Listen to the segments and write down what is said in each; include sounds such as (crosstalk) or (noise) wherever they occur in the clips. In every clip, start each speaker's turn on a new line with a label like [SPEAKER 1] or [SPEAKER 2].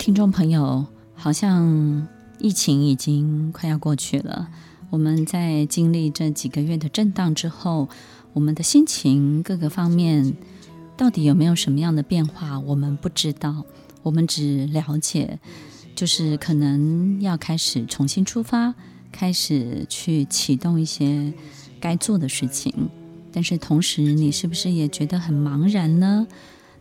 [SPEAKER 1] 听众朋友，好像疫情已经快要过去了。我们在经历这几个月的震荡之后，我们的心情各个方面到底有没有什么样的变化？我们不知道，我们只了解，就是可能要开始重新出发，开始去启动一些该做的事情。但是同时，你是不是也觉得很茫然呢？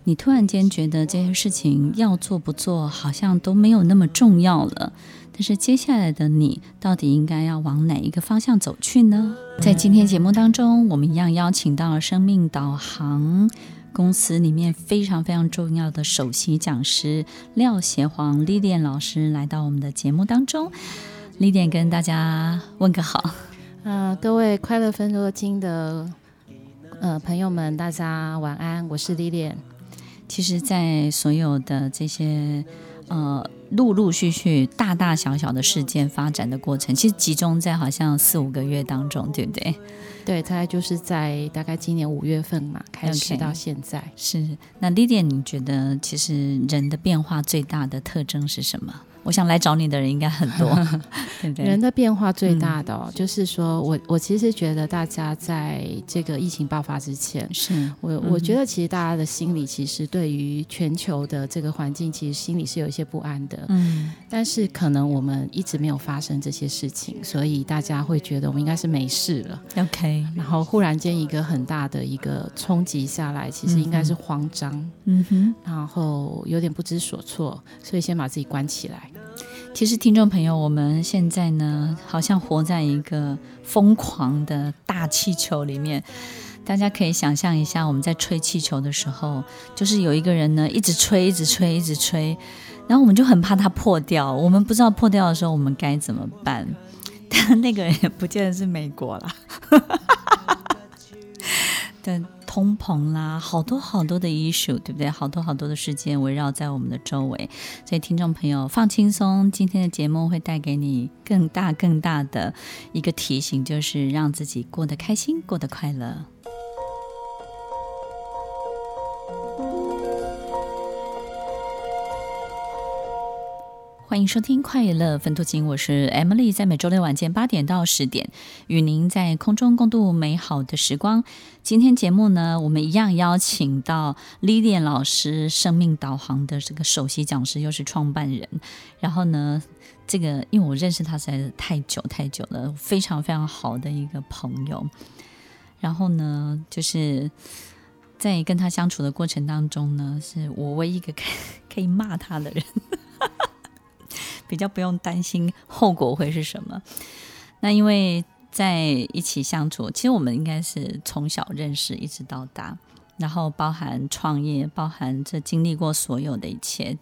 [SPEAKER 1] 你突然间觉得这些事情要做不做，好像都没有那么重要了。但是接下来的你到底应该要往哪一个方向走去呢？在今天节目当中，我们一样邀请到了生命导航公司里面非常非常重要的首席讲师廖协煌 Lilian 老师来到我们的节目当中。Lilian 跟大家问个好。
[SPEAKER 2] 呃，各位快乐分多金的呃朋友们，大家晚安，我是 Lilian。
[SPEAKER 1] 其实，在所有的这些呃。陆陆续续、大大小小的事件发展的过程，其实集中在好像四五个月当中，对不对？
[SPEAKER 2] 对，大概就是在大概今年五月份嘛，开始到现在。Okay.
[SPEAKER 1] 是。那 Lilian，你觉得其实人的变化最大的特征是什么？我想来找你的人应该很多，(laughs) 对不对？
[SPEAKER 2] 人的变化最大的、哦嗯，就是说我我其实觉得大家在这个疫情爆发之前，
[SPEAKER 1] 是
[SPEAKER 2] 我、嗯、我觉得其实大家的心里其实对于全球的这个环境，其实心里是有一些不安的。嗯，但是可能我们一直没有发生这些事情，所以大家会觉得我们应该是没事了。
[SPEAKER 1] OK，
[SPEAKER 2] 然后忽然间一个很大的一个冲击下来，其实应该是慌张，嗯哼，然后有点不知所措，所以先把自己关起来。
[SPEAKER 1] 其实，听众朋友，我们现在呢，好像活在一个疯狂的大气球里面。大家可以想象一下，我们在吹气球的时候，就是有一个人呢，一直吹，一直吹，一直吹，然后我们就很怕它破掉。我们不知道破掉的时候，我们该怎么办？但那个人也不见得是美国啦。对。通膨啦，好多好多的 issue，对不对？好多好多的事件围绕在我们的周围，所以听众朋友放轻松，今天的节目会带给你更大更大的一个提醒，就是让自己过得开心，过得快乐。欢迎收听《快乐分多金》，我是 Emily，在每周六晚间八点到十点，与您在空中共度美好的时光。今天节目呢，我们一样邀请到 Lilian 老师，生命导航的这个首席讲师，又是创办人。然后呢，这个因为我认识他实在是太久太久了，非常非常好的一个朋友。然后呢，就是在跟他相处的过程当中呢，是我唯一一个可以 (laughs) 可以骂他的人。比较不用担心后果会是什么。那因为在一起相处，其实我们应该是从小认识一直到大，然后包含创业，包含这经历过所有的一切。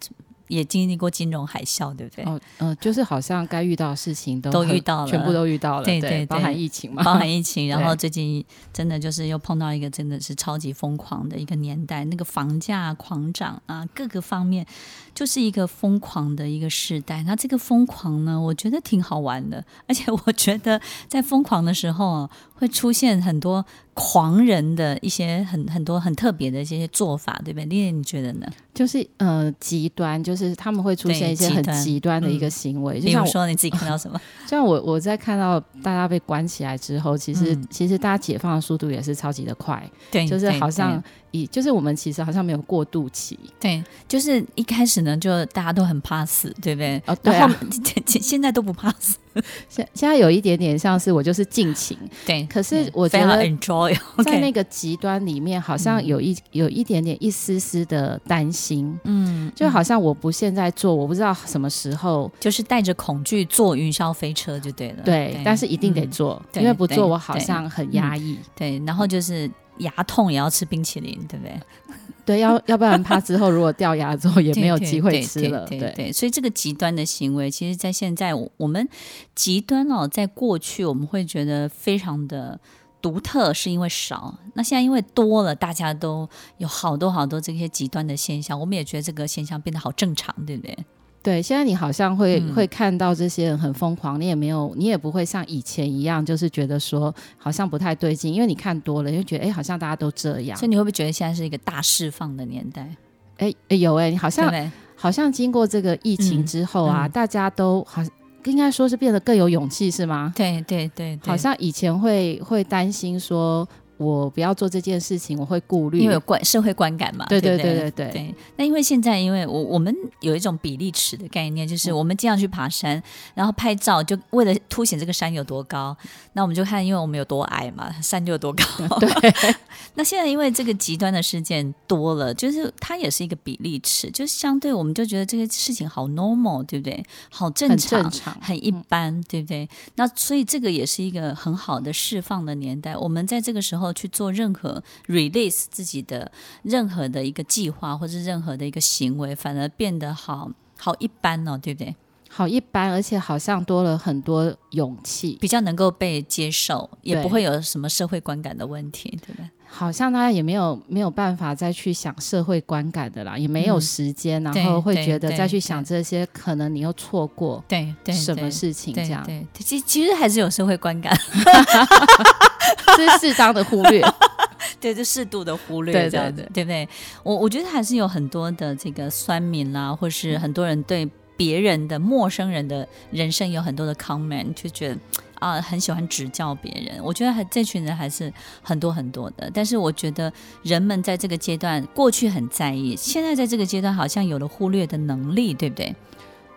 [SPEAKER 1] 也经历过金融海啸，对不对？
[SPEAKER 2] 哦，嗯、呃，就是好像该遇到的事情都
[SPEAKER 1] 都遇到了，
[SPEAKER 2] 全部都遇到了，
[SPEAKER 1] 对对，对，对，
[SPEAKER 2] 包含疫情嘛，
[SPEAKER 1] 包含疫情。(laughs) 然后最近真的就是又碰到一个真的是超级疯狂的一个年代，那个房价狂涨啊，各个方面就是一个疯狂的一个时代。那这个疯狂呢，我觉得挺好玩的，而且我觉得在疯狂的时候啊，会出现很多。狂人的一些很很多很特别的一些做法，对不对？Lilian，你觉得呢？
[SPEAKER 2] 就是呃，极端，就是他们会出现一些很极端的一个行为。嗯、就像比如说
[SPEAKER 1] 你自己看到什么？(laughs)
[SPEAKER 2] 像我我在看到大家被关起来之后，其实、嗯、其实大家解放的速度也是超级的快。对，就是好像以就是我们其实好像没有过渡期。
[SPEAKER 1] 对，就是一开始呢，就大家都很怕死，对不对？
[SPEAKER 2] 哦，对啊，
[SPEAKER 1] 现在都不怕死。(laughs)
[SPEAKER 2] 现现在有一点点像是我就是尽情，(laughs)
[SPEAKER 1] 对。
[SPEAKER 2] 可是我觉得在那个极端里面，好像有一有一点点一丝丝的担心，嗯，就好像我不现在做，我不知道什么时候，
[SPEAKER 1] 就是带着恐惧坐云霄飞车就对了，
[SPEAKER 2] 对。但是一定得做，因为不做我好像很压抑，
[SPEAKER 1] 对。然后就是。牙痛也要吃冰淇淋，对不对？
[SPEAKER 2] 对，要 (laughs) 要不然怕之后如果掉牙之后也没有机会吃了。
[SPEAKER 1] 对对，对，对，所以这个极端的行为，其实，在现在我们极端哦，在过去我们会觉得非常的独特，是因为少。那现在因为多了，大家都有好多好多这些极端的现象，我们也觉得这个现象变得好正常，对不对？
[SPEAKER 2] 对，现在你好像会、嗯、会看到这些人很疯狂，你也没有，你也不会像以前一样，就是觉得说好像不太对劲，因为你看多了，就觉得哎，好像大家都这样。
[SPEAKER 1] 所以你会不会觉得现在是一个大释放的年代？
[SPEAKER 2] 哎，有哎，你好像好像经过这个疫情之后啊，嗯嗯、大家都好应该说是变得更有勇气，是吗？
[SPEAKER 1] 对对对，对，
[SPEAKER 2] 好像以前会会担心说。我不要做这件事情，我会顾虑，
[SPEAKER 1] 因为有观社会观感嘛。
[SPEAKER 2] 对对对对对，
[SPEAKER 1] 对，对。那因为现在，因为我我们有一种比例尺的概念，就是我们经常去爬山，然后拍照，就为了凸显这个山有多高。那我们就看，因为我们有多矮嘛，山就有多高。(laughs)
[SPEAKER 2] 对。(laughs)
[SPEAKER 1] 那现在因为这个极端的事件多了，就是它也是一个比例尺，就是相对我们就觉得这个事情好 normal，对不对？好正常，很正常，很一般，对不对？那所以这个也是一个很好的释放的年代。我们在这个时候。去做任何 release 自己的任何的一个计划，或者任何的一个行为，反而变得好好一般哦，对不对？
[SPEAKER 2] 好一般，而且好像多了很多勇气，
[SPEAKER 1] 比较能够被接受，也不会有什么社会观感的问题，对不对？
[SPEAKER 2] 好像大家也没有没有办法再去想社会观感的啦，也没有时间，嗯、然后会觉得再去想这些，可能你又错过对对什么事情这样。
[SPEAKER 1] 对，其其实还是有社会观感，(laughs)
[SPEAKER 2] 是适当的忽略，(laughs)
[SPEAKER 1] 对，就适度的忽略这样子，对对对，对不对？我我觉得还是有很多的这个酸民啦，或是很多人对别人的陌生人的人生有很多的 comment，就觉得。啊，很喜欢指教别人，我觉得还这群人还是很多很多的。但是我觉得人们在这个阶段，过去很在意，现在在这个阶段好像有了忽略的能力，对不对？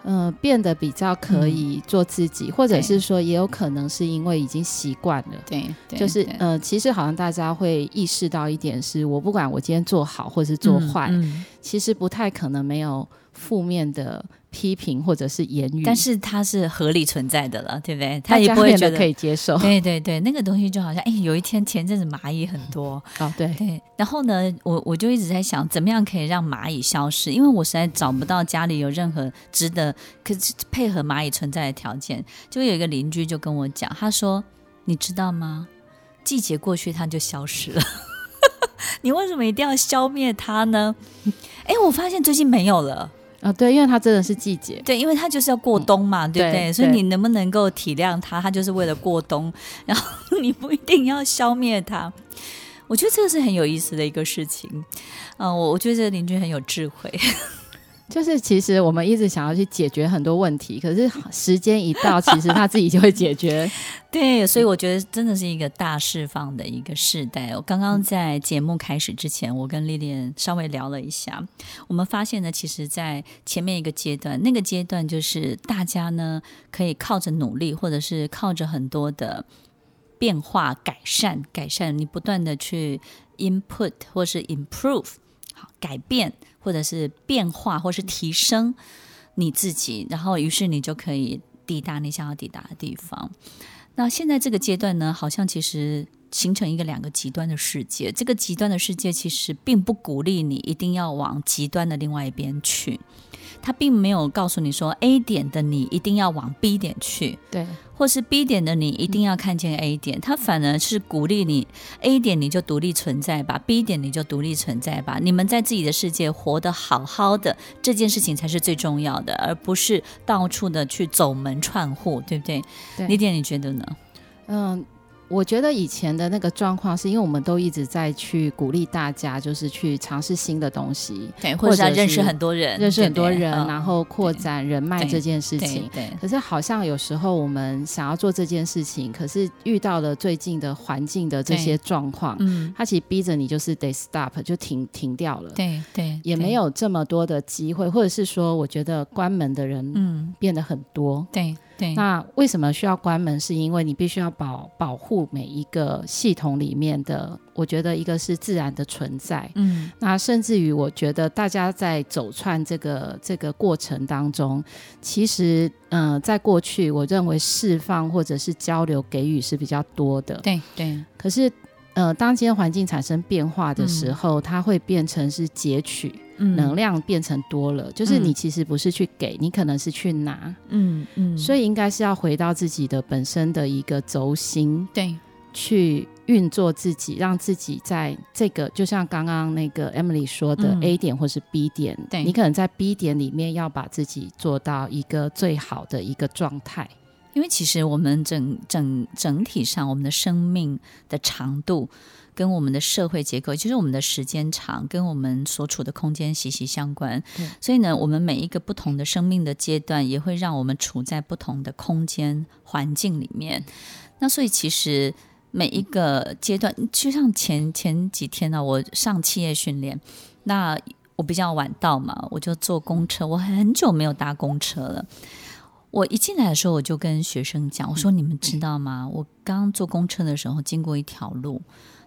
[SPEAKER 2] 嗯、呃，变得比较可以做自己，嗯、或者是说，也有可能是因为已经习惯了。
[SPEAKER 1] 对，
[SPEAKER 2] 就是呃，其实好像大家会意识到一点是，我不管我今天做好或是做坏，嗯嗯、其实不太可能没有负面的。批评或者是言语，
[SPEAKER 1] 但是它是合理存在的了，对不对？他也不会觉得
[SPEAKER 2] 可以接受。
[SPEAKER 1] 对对对，那个东西就好像，哎，有一天前阵子蚂蚁很多，(laughs)
[SPEAKER 2] 哦对
[SPEAKER 1] 对，然后呢，我我就一直在想，怎么样可以让蚂蚁消失？因为我实在找不到家里有任何值得可是配合蚂蚁存在的条件。就有一个邻居就跟我讲，他说：“你知道吗？季节过去它就消失了，(laughs) 你为什么一定要消灭它呢？”哎，我发现最近没有了。
[SPEAKER 2] 啊、哦，对，因为它真的是季节，
[SPEAKER 1] 对，因为它就是要过冬嘛，嗯、对不对？
[SPEAKER 2] 对，
[SPEAKER 1] 所以你能不能够体谅它？它就是为了过冬，然后 (laughs) 你不一定要消灭它。我觉得这个是很有意思的一个事情。嗯、呃，我我觉得这个邻居很有智慧。
[SPEAKER 2] 就是其实我们一直想要去解决很多问题，可是时间一到，其实他自己就会解决。(laughs)
[SPEAKER 1] 对，所以我觉得真的是一个大释放的一个时代。我刚刚在节目开始之前，我跟 Lilian 稍微聊了一下，我们发现呢，其实，在前面一个阶段，那个阶段就是大家呢可以靠着努力，或者是靠着很多的变化、改善、改善，你不断的去 input 或是 improve，好改变。或者是变化，或是提升你自己，然后于是你就可以抵达你想要抵达的地方。那现在这个阶段呢，好像其实形成一个两个极端的世界。这个极端的世界其实并不鼓励你一定要往极端的另外一边去。它并没有告诉你说 A 点的你一定要往 B 点去，
[SPEAKER 2] 对，
[SPEAKER 1] 或是 B 点的你一定要看见 A 点。它反而是鼓励你 A 点你就独立存在吧，B 点你就独立存在吧。你们在自己的世界活得好好的，这件事情才是最重要的，而不是到处的去走门串户，对不对？
[SPEAKER 2] 对，
[SPEAKER 1] 李点你觉得呢？
[SPEAKER 2] 嗯。我觉得以前的那个状况，是因为我们都一直在去鼓励大家，就是去尝试新的东西，
[SPEAKER 1] 对，或者是认识很多人，
[SPEAKER 2] 认识很多人，然后扩展人脉这件事情。对，对，对。可是好像有时候我们想要做这件事情，可是遇到了最近的环境的这些状况，嗯，它其实逼着你就是得 stop，就停停掉了。
[SPEAKER 1] 对对。
[SPEAKER 2] 也没有这么多的机会，或者是说，我觉得关门的人嗯变得很多。
[SPEAKER 1] 对。对，
[SPEAKER 2] 那为什么需要关门？是因为你必须要保保护每一个系统里面的，我觉得一个是自然的存在，嗯，那甚至于我觉得大家在走串这个这个过程当中，其实，嗯、呃，在过去，我认为释放或者是交流给予是比较多的，
[SPEAKER 1] 对对，
[SPEAKER 2] 可是。呃，当今天环境产生变化的时候，嗯、它会变成是截取、嗯、能量变成多了，就是你其实不是去给，你可能是去拿，嗯嗯，所以应该是要回到自己的本身的一个轴心，
[SPEAKER 1] 对，
[SPEAKER 2] 去运作自己，让自己在这个就像刚刚那个 Emily 说的 A 点或是 B 点，嗯、对，你可能在 B 点里面要把自己做到一个最好的一个状态。
[SPEAKER 1] 因为其实我们整整整体上，我们的生命的长度跟我们的社会结构，就是我们的时间长，跟我们所处的空间息息相关。对所以呢，我们每一个不同的生命的阶段，也会让我们处在不同的空间环境里面。那所以其实每一个阶段，就像前前几天呢、啊，我上企业训练，那我比较晚到嘛，我就坐公车，我很久没有搭公车了。我一进来的时候，我就跟学生讲：“我说你们知道吗？我刚坐公车的时候经过一条路，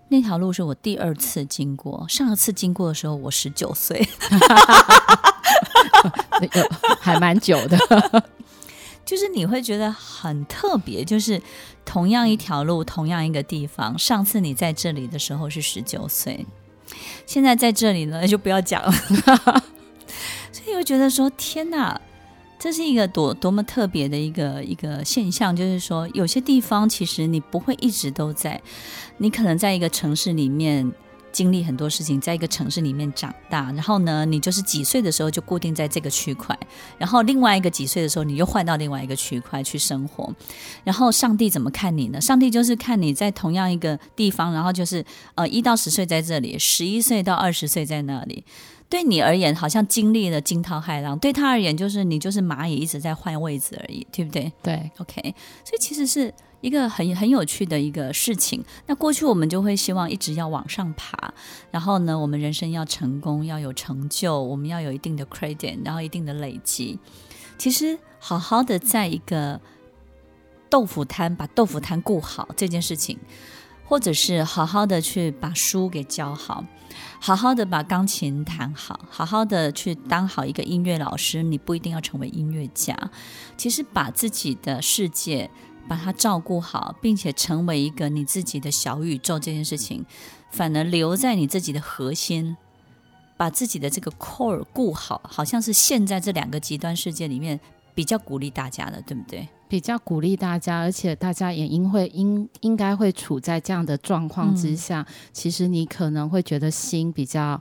[SPEAKER 1] 那条路是我第二次经过。上一次经过的时候，我十九岁，(laughs)
[SPEAKER 2] 还蛮久的。(laughs)
[SPEAKER 1] 就是你会觉得很特别，就是同样一条路，同样一个地方，上次你在这里的时候是十九岁，现在在这里呢，就不要讲了。(laughs) 所以我觉得说，天哪！”这是一个多多么特别的一个一个现象，就是说，有些地方其实你不会一直都在，你可能在一个城市里面经历很多事情，在一个城市里面长大，然后呢，你就是几岁的时候就固定在这个区块，然后另外一个几岁的时候你又换到另外一个区块去生活，然后上帝怎么看你呢？上帝就是看你在同样一个地方，然后就是呃一到十岁在这里，十一岁到二十岁在那里。对你而言，好像经历了惊涛骇浪；对他而言，就是你就是蚂蚁一直在换位置而已，对不对？
[SPEAKER 2] 对
[SPEAKER 1] ，OK。所以其实是一个很很有趣的一个事情。那过去我们就会希望一直要往上爬，然后呢，我们人生要成功，要有成就，我们要有一定的 credit，然后一定的累积。其实好好的在一个豆腐摊把豆腐摊顾好这件事情，或者是好好的去把书给教好。好好的把钢琴弹好，好好的去当好一个音乐老师。你不一定要成为音乐家，其实把自己的世界把它照顾好，并且成为一个你自己的小宇宙，这件事情反而留在你自己的核心，把自己的这个 core 顾好，好像是现在这两个极端世界里面比较鼓励大家的，对不对？
[SPEAKER 2] 比较鼓励大家，而且大家也应会应应该会处在这样的状况之下，嗯、其实你可能会觉得心比较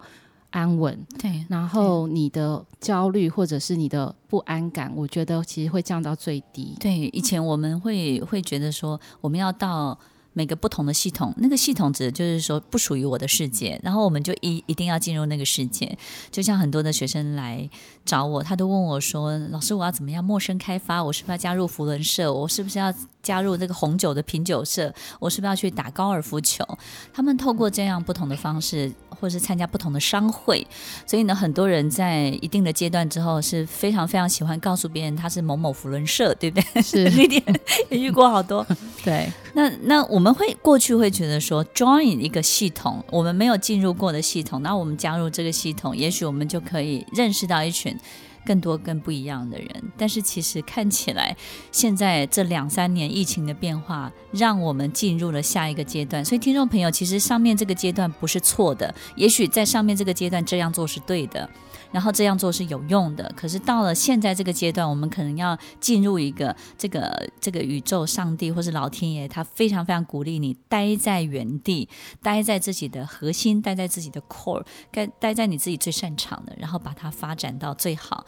[SPEAKER 2] 安稳，
[SPEAKER 1] 对，
[SPEAKER 2] 然后你的焦虑或者是你的不安感，我觉得其实会降到最低。
[SPEAKER 1] 对，以前我们会会觉得说，我们要到。每个不同的系统，那个系统指的就是说不属于我的世界，然后我们就一一定要进入那个世界。就像很多的学生来找我，他都问我说：“老师，我要怎么样陌生开发？我是不是要加入福伦社？我是不是要加入这个红酒的品酒社？我是不是要去打高尔夫球？”他们透过这样不同的方式，或是参加不同的商会，所以呢，很多人在一定的阶段之后是非常非常喜欢告诉别人他是某某福伦社，对不对？
[SPEAKER 2] 是 (laughs)
[SPEAKER 1] 那点也遇过好多，(laughs)
[SPEAKER 2] 对。
[SPEAKER 1] 那那我们会过去会觉得说，join 一个系统，我们没有进入过的系统，那我们加入这个系统，也许我们就可以认识到一群更多更不一样的人。但是其实看起来，现在这两三年疫情的变化，让我们进入了下一个阶段。所以听众朋友，其实上面这个阶段不是错的，也许在上面这个阶段这样做是对的。然后这样做是有用的，可是到了现在这个阶段，我们可能要进入一个这个这个宇宙、上帝或是老天爷，他非常非常鼓励你待在原地，待在自己的核心，待在自己的 core，该待在你自己最擅长的，然后把它发展到最好，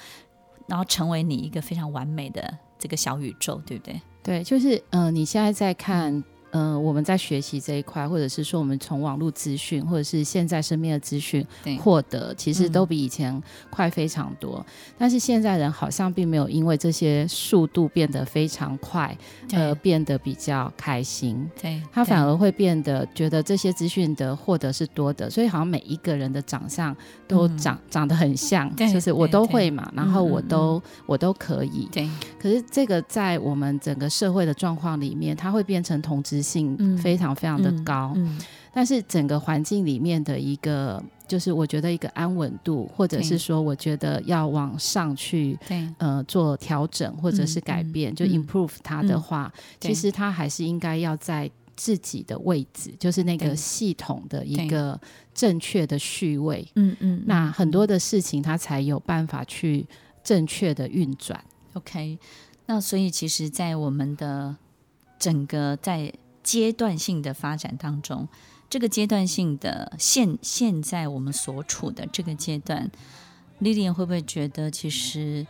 [SPEAKER 1] 然后成为你一个非常完美的这个小宇宙，对不对？
[SPEAKER 2] 对，就是嗯、你现在在看。嗯、呃，我们在学习这一块，或者是说我们从网络资讯，或者是现在身边的资讯获得，其实都比以前快非常多。嗯、但是现在人好像并没有因为这些速度变得非常快，而变得比较开心。
[SPEAKER 1] 对，
[SPEAKER 2] 他反而会变得觉得这些资讯的获得是多的，所以好像每一个人的长相都长、嗯、长得很像，对就是我都会嘛，然后我都、嗯、我都可以。
[SPEAKER 1] 对，
[SPEAKER 2] 可是这个在我们整个社会的状况里面，它会变成同质性非常非常的高，嗯嗯嗯、但是整个环境里面的一个，就是我觉得一个安稳度，或者是说，我觉得要往上去，对。呃，做调整或者是改变，就 improve 它的话，嗯、其实它还是应该要在自己的位置，就是那个系统的一个正确的序位。嗯嗯，那很多的事情它才有办法去正确的运转。
[SPEAKER 1] OK，那所以其实，在我们的整个在阶段性的发展当中，这个阶段性的现现在我们所处的这个阶段，Lilian 会不会觉得，其实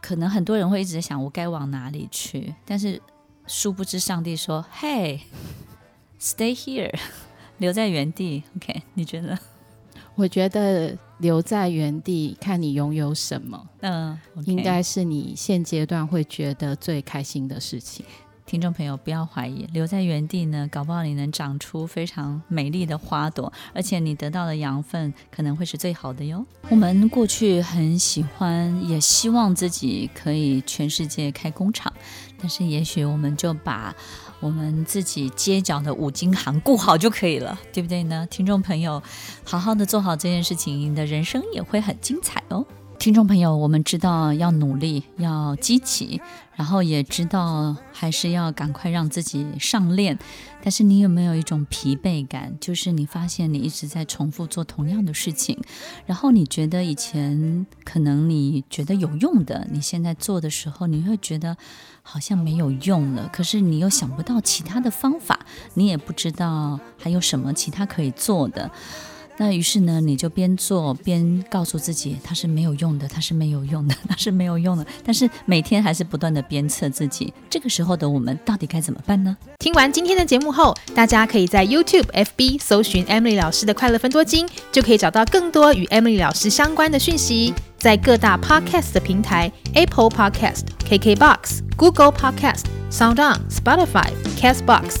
[SPEAKER 1] 可能很多人会一直在想，我该往哪里去？但是殊不知，上帝说：“Hey，stay here，留在原地。” OK，你觉得？
[SPEAKER 2] 我觉得留在原地，看你拥有什么，嗯，okay. 应该是你现阶段会觉得最开心的事情。
[SPEAKER 1] 听众朋友，不要怀疑，留在原地呢，搞不好你能长出非常美丽的花朵，而且你得到的养分可能会是最好的哟。我们过去很喜欢，也希望自己可以全世界开工厂，但是也许我们就把我们自己街角的五金行顾好就可以了，对不对呢？听众朋友，好好的做好这件事情，你的人生也会很精彩哦。听众朋友，我们知道要努力，要积极，然后也知道还是要赶快让自己上链。但是你有没有一种疲惫感？就是你发现你一直在重复做同样的事情，然后你觉得以前可能你觉得有用的，你现在做的时候，你会觉得好像没有用了。可是你又想不到其他的方法，你也不知道还有什么其他可以做的。那于是呢，你就边做边告诉自己，它是没有用的，它是没有用的，(laughs) 它是没有用的。但是每天还是不断的鞭策自己。这个时候的我们到底该怎么办呢？
[SPEAKER 3] 听完今天的节目后，大家可以在 YouTube、FB 搜寻 Emily 老师的快乐分多金，就可以找到更多与 Emily 老师相关的讯息。在各大 Podcast 的平台，Apple Podcast、KKBox、Google Podcast、SoundOn、Spotify、Castbox，